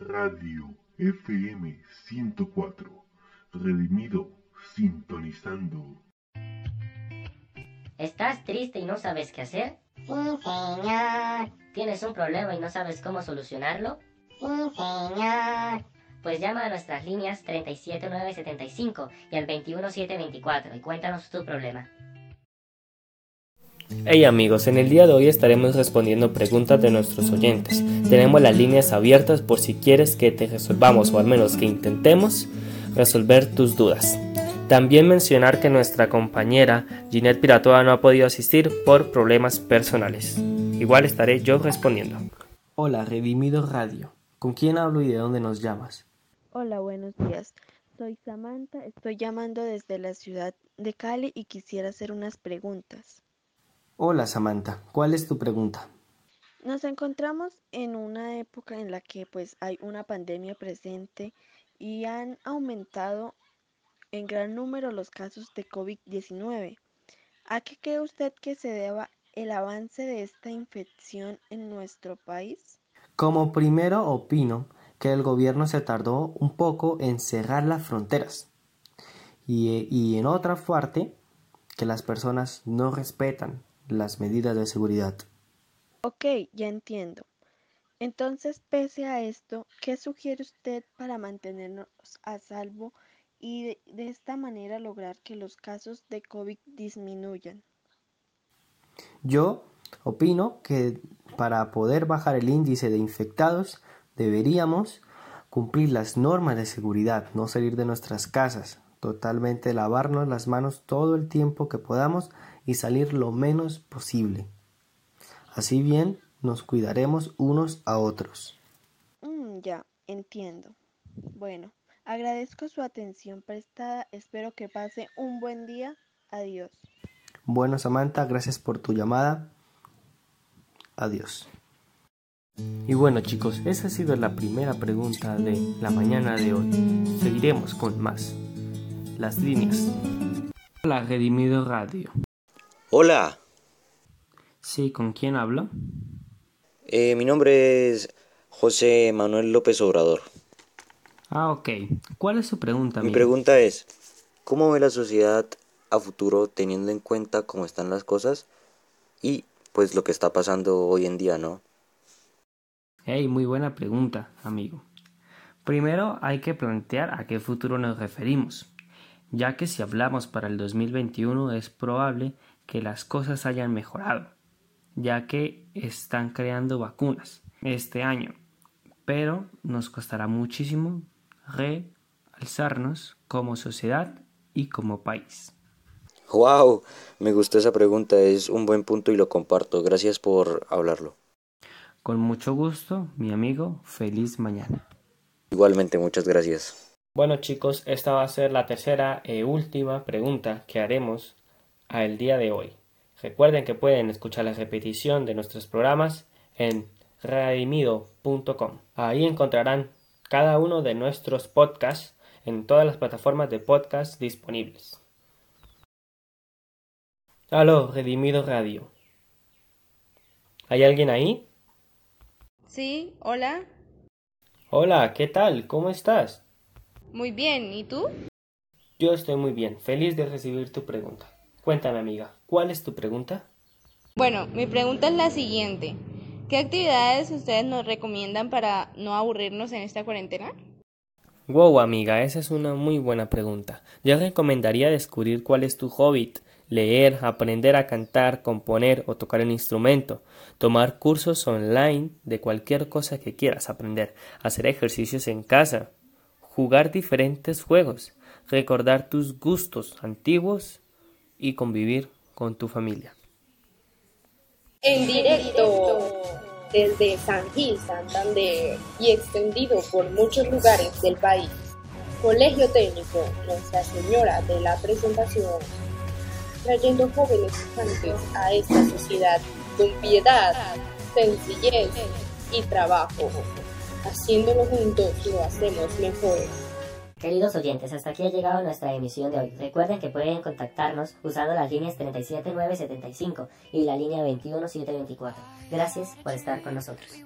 Radio FM 104. Redimido sintonizando. ¿Estás triste y no sabes qué hacer? Sí, señor. ¿Tienes un problema y no sabes cómo solucionarlo? Sí, señor. Pues llama a nuestras líneas 37975 y al 21724 y cuéntanos tu problema. Hey amigos, en el día de hoy estaremos respondiendo preguntas de nuestros oyentes. Tenemos las líneas abiertas por si quieres que te resolvamos o al menos que intentemos resolver tus dudas. También mencionar que nuestra compañera Ginette Piratoa no ha podido asistir por problemas personales. Igual estaré yo respondiendo. Hola, Redimido Radio. ¿Con quién hablo y de dónde nos llamas? Hola, buenos días. Soy Samantha, estoy llamando desde la ciudad de Cali y quisiera hacer unas preguntas. Hola Samantha, ¿cuál es tu pregunta? Nos encontramos en una época en la que pues hay una pandemia presente y han aumentado en gran número los casos de COVID-19. ¿A qué cree usted que se deba el avance de esta infección en nuestro país? Como primero opino que el gobierno se tardó un poco en cerrar las fronteras y, y en otra parte que las personas no respetan las medidas de seguridad. Ok, ya entiendo. Entonces, pese a esto, ¿qué sugiere usted para mantenernos a salvo y de, de esta manera lograr que los casos de COVID disminuyan? Yo opino que para poder bajar el índice de infectados deberíamos cumplir las normas de seguridad, no salir de nuestras casas, totalmente lavarnos las manos todo el tiempo que podamos y salir lo menos posible. Así bien, nos cuidaremos unos a otros. Mm, ya, entiendo. Bueno, agradezco su atención prestada. Espero que pase un buen día. Adiós. Bueno, Samantha, gracias por tu llamada. Adiós. Y bueno chicos, esa ha sido la primera pregunta de la mañana de hoy. Seguiremos con más. Las líneas. Hola, Redimido Radio. Hola, Sí, ¿con quién hablo? eh, mi nombre es José Manuel López Obrador. Ah, ok. ¿Cuál es su pregunta, Mi amigo? pregunta es, ¿cómo ve la sociedad a futuro teniendo en cuenta cómo están las cosas y pues lo que está pasando hoy en día, ¿no? Hey, muy buena pregunta, amigo. Primero hay que plantear a qué futuro nos referimos, ya que si hablamos para el 2021 es probable que las cosas hayan mejorado, ya que están creando vacunas este año, pero nos costará muchísimo realzarnos como sociedad y como país. ¡Wow! Me gustó esa pregunta, es un buen punto y lo comparto. Gracias por hablarlo. Con mucho gusto, mi amigo, feliz mañana. Igualmente, muchas gracias. Bueno chicos, esta va a ser la tercera e última pregunta que haremos al día de hoy. Recuerden que pueden escuchar la repetición de nuestros programas en redimido.com. Ahí encontrarán cada uno de nuestros podcasts en todas las plataformas de podcast disponibles. Aló, Redimido Radio. ¿Hay alguien ahí? Sí, hola. Hola, ¿qué tal? ¿Cómo estás? Muy bien, ¿y tú? Yo estoy muy bien, feliz de recibir tu pregunta. Cuéntame, amiga, ¿cuál es tu pregunta? Bueno, mi pregunta es la siguiente. ¿Qué actividades ustedes nos recomiendan para no aburrirnos en esta cuarentena? Wow, amiga, esa es una muy buena pregunta. Yo recomendaría descubrir cuál es tu hobby, leer, aprender a cantar, componer o tocar un instrumento, tomar cursos online de cualquier cosa que quieras aprender, hacer ejercicios en casa, jugar diferentes juegos, recordar tus gustos antiguos y convivir con tu familia. En directo desde San Gil, Santander y extendido por muchos lugares del país. Colegio Técnico Nuestra Señora de la Presentación, trayendo jóvenes estudiantes a esta sociedad con piedad, sencillez y trabajo. Haciéndolo juntos lo hacemos mejor. Queridos oyentes, hasta aquí ha llegado nuestra emisión de hoy. Recuerden que pueden contactarnos usando las líneas 37975 y la línea 21724. Gracias por estar con nosotros.